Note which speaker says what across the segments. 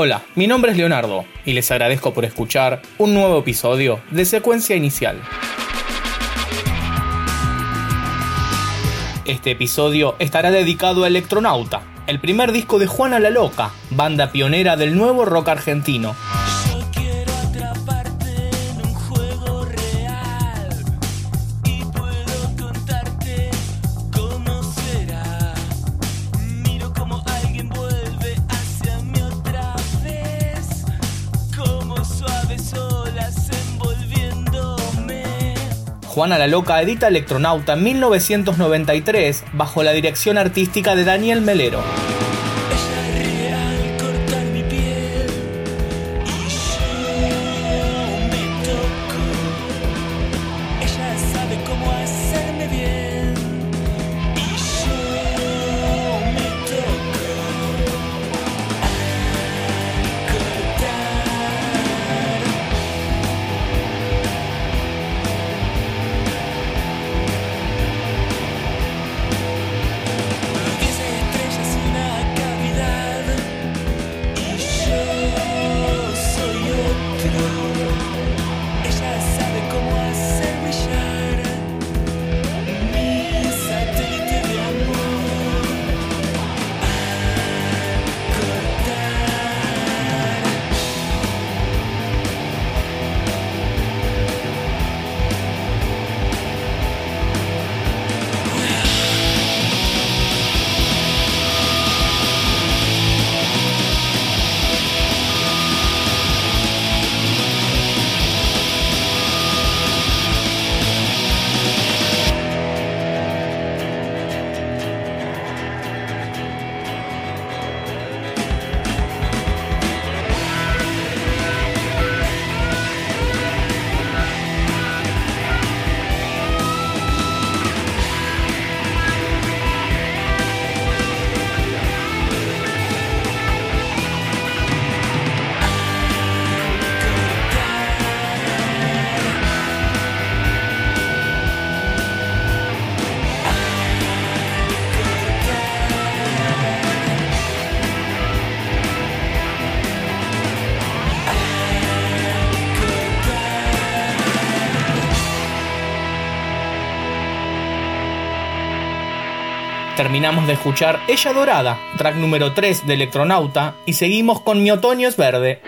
Speaker 1: Hola, mi nombre es Leonardo y les agradezco por escuchar un nuevo episodio de Secuencia Inicial. Este episodio estará dedicado a Electronauta, el primer disco de Juana la Loca, banda pionera del nuevo rock argentino. Juana la Loca edita Electronauta en 1993 bajo la dirección artística de Daniel Melero. Terminamos de escuchar Ella Dorada, track número 3 de Electronauta, y seguimos con Mi Otoño es Verde.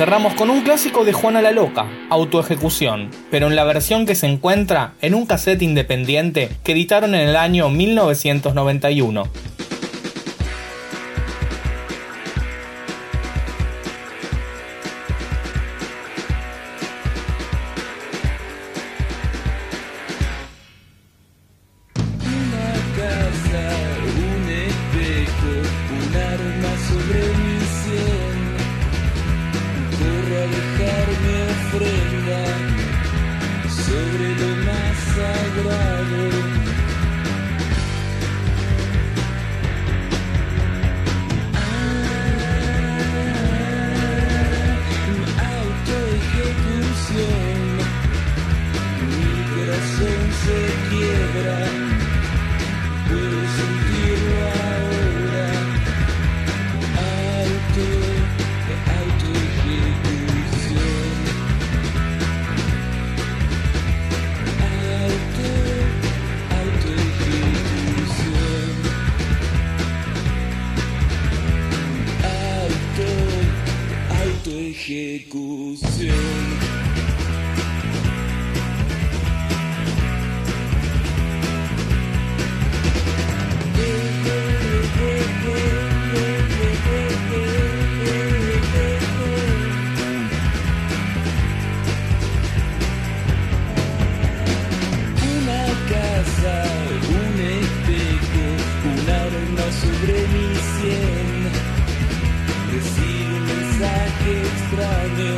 Speaker 1: Cerramos con un clásico de Juana la Loca, Autoejecución, pero en la versión que se encuentra en un cassette independiente que editaron en el año 1991.
Speaker 2: bien, recibe un mensaje extraño,